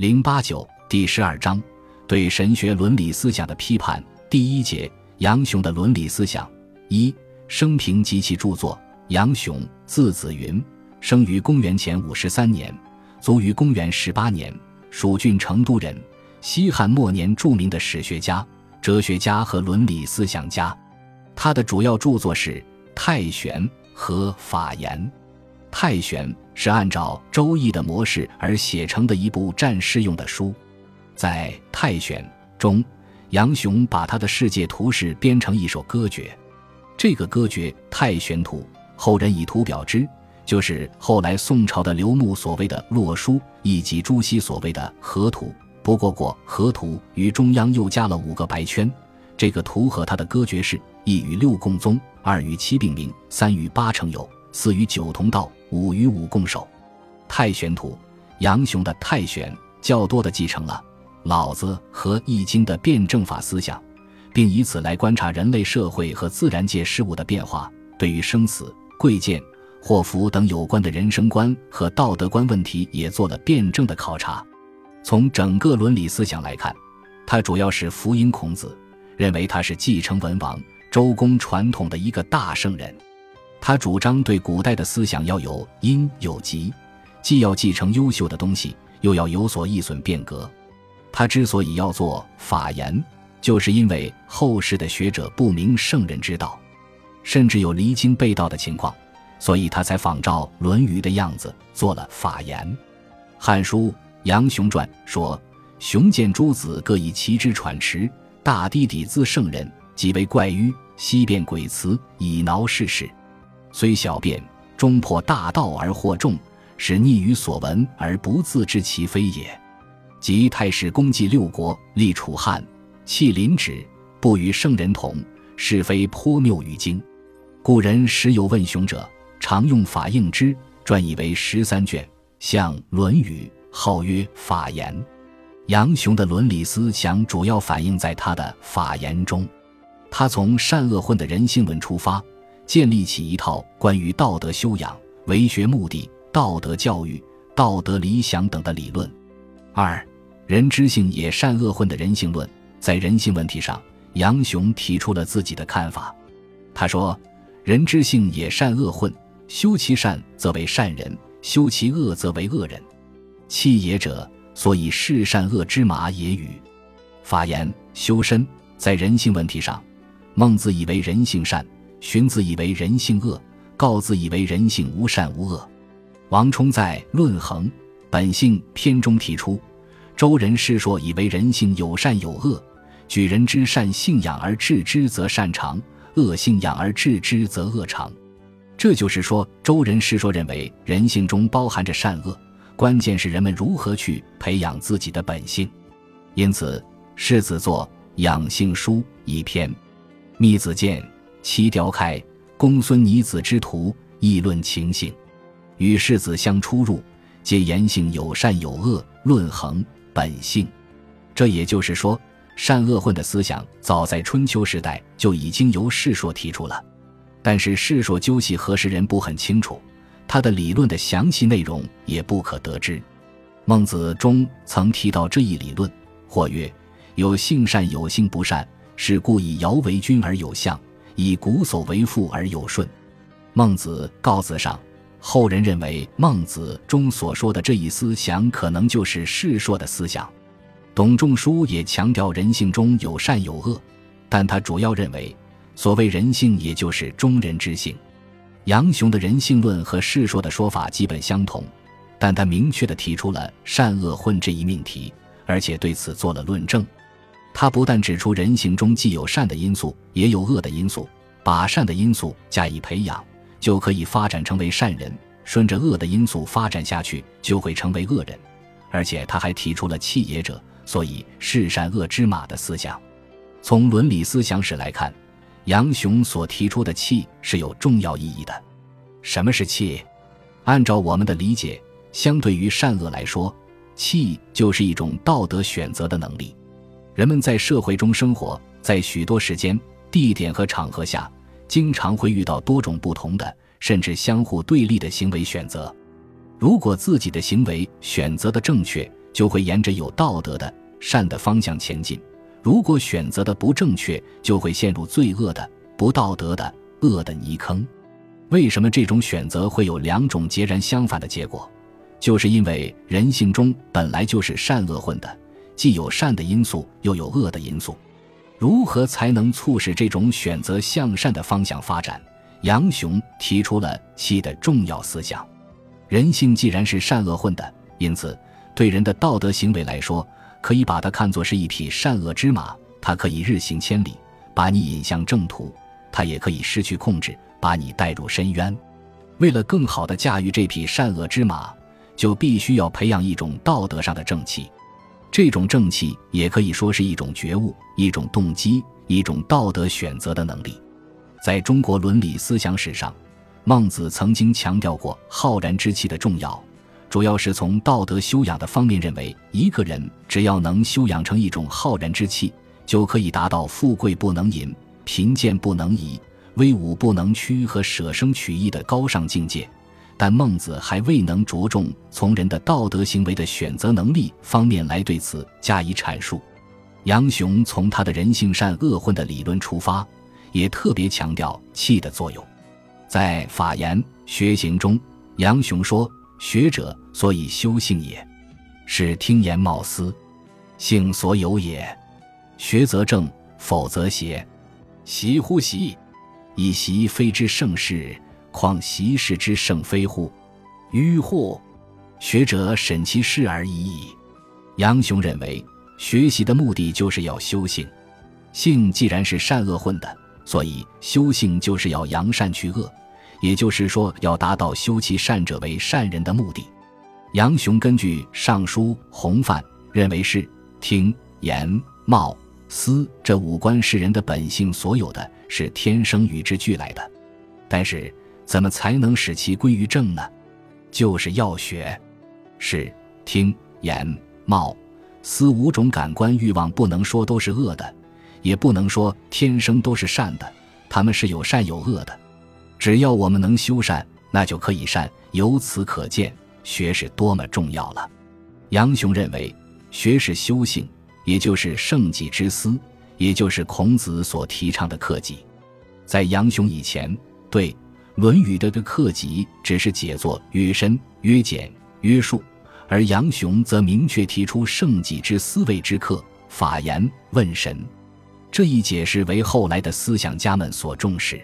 零八九第十二章对神学伦理思想的批判。第一节杨雄的伦理思想。一生平及其著作杨雄字子云生于公元前五十三年卒于公元十八年蜀郡成都人西汉末年著名的史学家哲学家和伦理思想家。他的主要著作是《太玄》和《法言》《太玄》是按照《周易》的模式而写成的一部战士用的书，在《太玄》中，杨雄把他的世界图式编成一首歌诀。这个歌诀《太玄图》，后人以图表之，就是后来宋朝的刘牧所谓的《洛书》，以及朱熹所谓的《河图》。不过过《河图》于中央又加了五个白圈。这个图和他的歌诀是：一与六共宗，二与七并名，三与八成有，四与九同道，五与五共守。太玄图，杨雄的太玄较多的继承了老子和易经的辩证法思想，并以此来观察人类社会和自然界事物的变化。对于生死、贵贱、祸福等有关的人生观和道德观问题，也做了辩证的考察。从整个伦理思想来看，他主要是福音孔子。认为他是继承文王、周公传统的一个大圣人，他主张对古代的思想要有因有极，既要继承优秀的东西，又要有所易损变革。他之所以要做法言，就是因为后世的学者不明圣人之道，甚至有离经背道的情况，所以他才仿照《论语》的样子做了法言。《汉书·杨雄传》说：“雄见诸子各以其之喘持。”大弟弟自圣人，即为怪迂，悉辩鬼辞，以挠世事。虽小辩，终破大道而惑众，使逆于所闻而不自知其非也。即太史公祭六国，立楚汉，弃临止，不与圣人同，是非颇谬于经。故人时有问雄者，常用法应之，撰以为十三卷，像《论语》，号曰法言。杨雄的伦理思想主要反映在他的《法言》中，他从善恶混的人性论出发，建立起一套关于道德修养、为学目的、道德教育、道德理想等的理论。二，人之性也善恶混的人性论，在人性问题上，杨雄提出了自己的看法。他说：“人之性也善恶混，修其善则为善人，修其恶则为恶人。气也者。”所以是善恶之马也与法言修身，在人性问题上，孟子以为人性善，荀子以为人性恶，告子以为人性无善无恶。王充在《论衡本性》篇中提出，周人世说以为人性有善有恶，举人之善信仰而治之则善长，恶信仰而治之则恶长。这就是说，周人世说认为人性中包含着善恶。关键是人们如何去培养自己的本性，因此世子作《养性书》一篇，密子见其雕开公孙尼子之徒，议论情性，与世子相出入，皆言性有善有恶，论衡本性。这也就是说，善恶混的思想早在春秋时代就已经由世说提出了，但是世说究系何时人不很清楚。他的理论的详细内容也不可得知。孟子中曾提到这一理论，或曰：“有性善，有性不善，是故以尧为君而有相，以瞽叟为父而有顺。”孟子告子上，后人认为孟子中所说的这一思想，可能就是世说的思想。董仲舒也强调人性中有善有恶，但他主要认为，所谓人性，也就是中人之性。杨雄的人性论和世说的说法基本相同，但他明确地提出了善恶混这一命题，而且对此做了论证。他不但指出人性中既有善的因素，也有恶的因素，把善的因素加以培养，就可以发展成为善人；顺着恶的因素发展下去，就会成为恶人。而且他还提出了弃也者，所以是善恶之马的思想。从伦理思想史来看。杨雄所提出的气是有重要意义的。什么是气？按照我们的理解，相对于善恶来说，气就是一种道德选择的能力。人们在社会中生活，在许多时间、地点和场合下，经常会遇到多种不同的，甚至相互对立的行为选择。如果自己的行为选择的正确，就会沿着有道德的善的方向前进；如果选择的不正确，就会陷入罪恶的不道德的恶的泥坑。为什么这种选择会有两种截然相反的结果？就是因为人性中本来就是善恶混的，既有善的因素，又有恶的因素。如何才能促使这种选择向善的方向发展？杨雄提出了气的重要思想：人性既然是善恶混的，因此对人的道德行为来说，可以把它看作是一匹善恶之马，它可以日行千里，把你引向正途；它也可以失去控制，把你带入深渊。为了更好地驾驭这匹善恶之马，就必须要培养一种道德上的正气。这种正气也可以说是一种觉悟、一种动机、一种道德选择的能力。在中国伦理思想史上，孟子曾经强调过浩然之气的重要，主要是从道德修养的方面认为，一个人只要能修养成一种浩然之气，就可以达到富贵不能淫、贫贱不能移、威武不能屈和舍生取义的高尚境界。但孟子还未能着重从人的道德行为的选择能力方面来对此加以阐述。杨雄从他的人性善恶混的理论出发，也特别强调气的作用。在《法言学行》中，杨雄说：“学者所以修性也，是听言貌思，性所有也。学则正，否则邪。习乎习，以习非之盛世。”况习事之圣非乎？迂乎？学者审其事而已矣。杨雄认为，学习的目的就是要修性。性既然是善恶混的，所以修性就是要扬善去恶，也就是说，要达到修其善者为善人的目的。杨雄根据《尚书·洪范》认为，是听、言、貌、思这五官是人的本性所有的，是天生与之俱来的。但是。怎么才能使其归于正呢？就是要学，是听、言、貌、思五种感官欲望，不能说都是恶的，也不能说天生都是善的，他们是有善有恶的。只要我们能修善，那就可以善。由此可见，学是多么重要了。杨雄认为，学是修性，也就是圣己之思，也就是孔子所提倡的克己。在杨雄以前，对。《论语》的的克己只是解作约深、约简、约束，而杨雄则明确提出圣己之思维之克法言问神。这一解释为后来的思想家们所重视。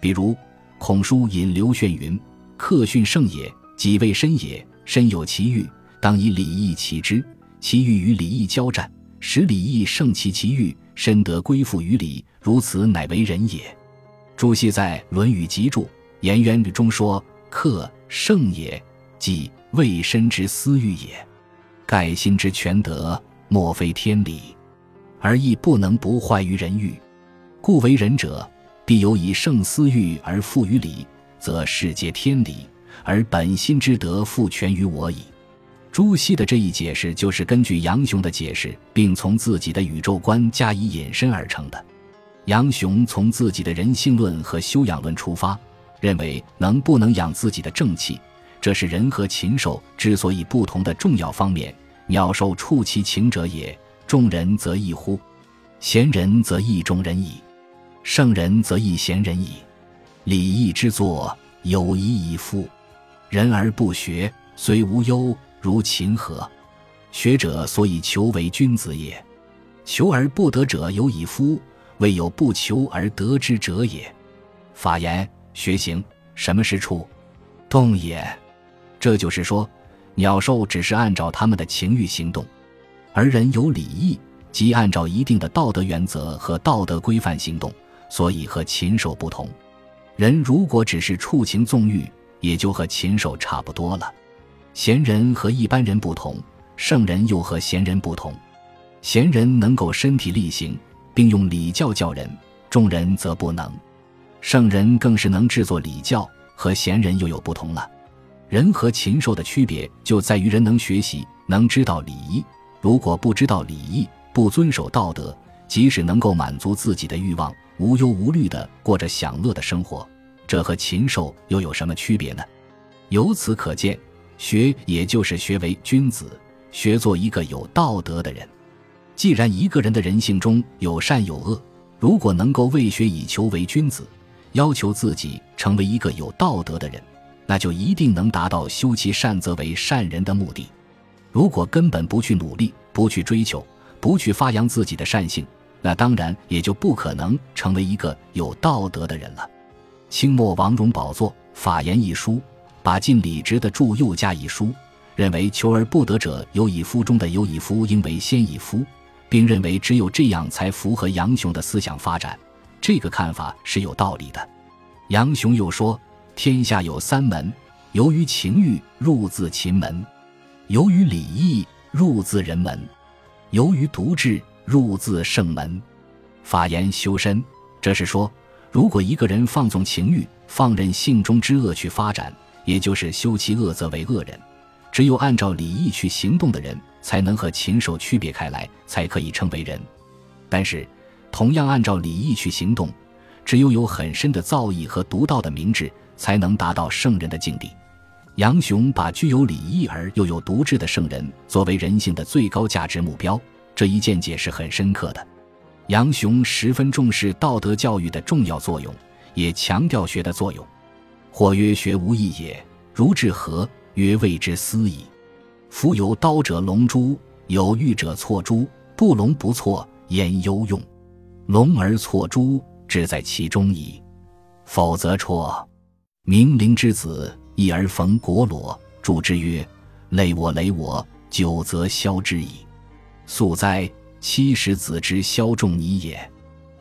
比如孔叔引刘炫云：“克训圣也，己为身也。身有其欲，当以礼义齐之。其欲与礼义交战，使礼义胜其其欲，身得归附于礼。如此，乃为人也。”朱熹在《论语集注》。颜渊中说：“克圣也，即未身之私欲也。盖心之全德，莫非天理，而亦不能不坏于人欲。故为人者，必有以圣私欲而复于礼，则世皆天理，而本心之德复全于我矣。”朱熹的这一解释，就是根据杨雄的解释，并从自己的宇宙观加以引申而成的。杨雄从自己的人性论和修养论出发。认为能不能养自己的正气，这是人和禽兽之所以不同的重要方面。鸟兽触其情者也，众人则异乎？贤人则异众人矣，圣人则异贤人矣。礼义之作，有一以夫。人而不学，虽无忧，如秦何？学者所以求为君子也。求而不得者有以夫，未有不求而得之者也。法言。学行，什么是处？动也。这就是说，鸟兽只是按照他们的情欲行动，而人有礼义，即按照一定的道德原则和道德规范行动，所以和禽兽不同。人如果只是触情纵欲，也就和禽兽差不多了。贤人和一般人不同，圣人又和贤人不同。贤人能够身体力行，并用礼教教人，众人则不能。圣人更是能制作礼教，和贤人又有不同了。人和禽兽的区别就在于人能学习，能知道礼仪。如果不知道礼仪，不遵守道德，即使能够满足自己的欲望，无忧无虑地过着享乐的生活，这和禽兽又有什么区别呢？由此可见，学也就是学为君子，学做一个有道德的人。既然一个人的人性中有善有恶，如果能够为学以求为君子，要求自己成为一个有道德的人，那就一定能达到修其善则为善人的目的。如果根本不去努力，不去追求，不去发扬自己的善性，那当然也就不可能成为一个有道德的人了。清末王荣宝作《法言》一书，把尽理直的注又加一书，认为求而不得者有以夫中的有以夫应为先以夫。并认为只有这样才符合杨雄的思想发展，这个看法是有道理的。杨雄又说：“天下有三门，由于情欲入自秦门，由于礼义入自人门，由于独智入自圣门。法言修身，这是说，如果一个人放纵情欲，放任性中之恶去发展，也就是修其恶则为恶人。只有按照礼义去行动的人。”才能和禽兽区别开来，才可以称为人。但是，同样按照礼义去行动，只有有很深的造诣和独到的明智，才能达到圣人的境地。杨雄把具有礼义而又有独智的圣人作为人性的最高价值目标，这一见解是很深刻的。杨雄十分重视道德教育的重要作用，也强调学的作用。或曰：“学无益也，如至何？曰：谓之思矣。”夫有刀者龙珠，有玉者错珠，不龙不错，焉忧用？龙而错珠，志在其中矣。否则辍。明灵之子，一而逢国裸，祝之曰：“累我，累我，久则消之矣。”素哉，七十子之消仲尼也。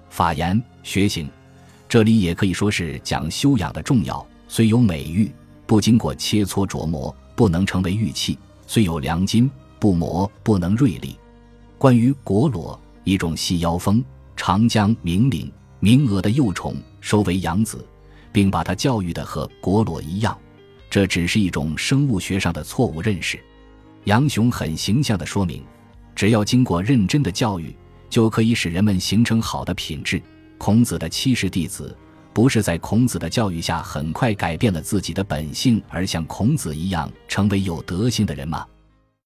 法言学行，这里也可以说是讲修养的重要。虽有美玉，不经过切磋琢磨，不能成为玉器。虽有良金，不磨不能锐利。关于果裸，一种细腰蜂，长江明岭名额的幼虫，收为养子，并把它教育的和果裸一样，这只是一种生物学上的错误认识。杨雄很形象地说明，只要经过认真的教育，就可以使人们形成好的品质。孔子的七十弟子，不是在孔子的教育下很快改变了自己的本性，而像孔子一样成为有德行的人吗？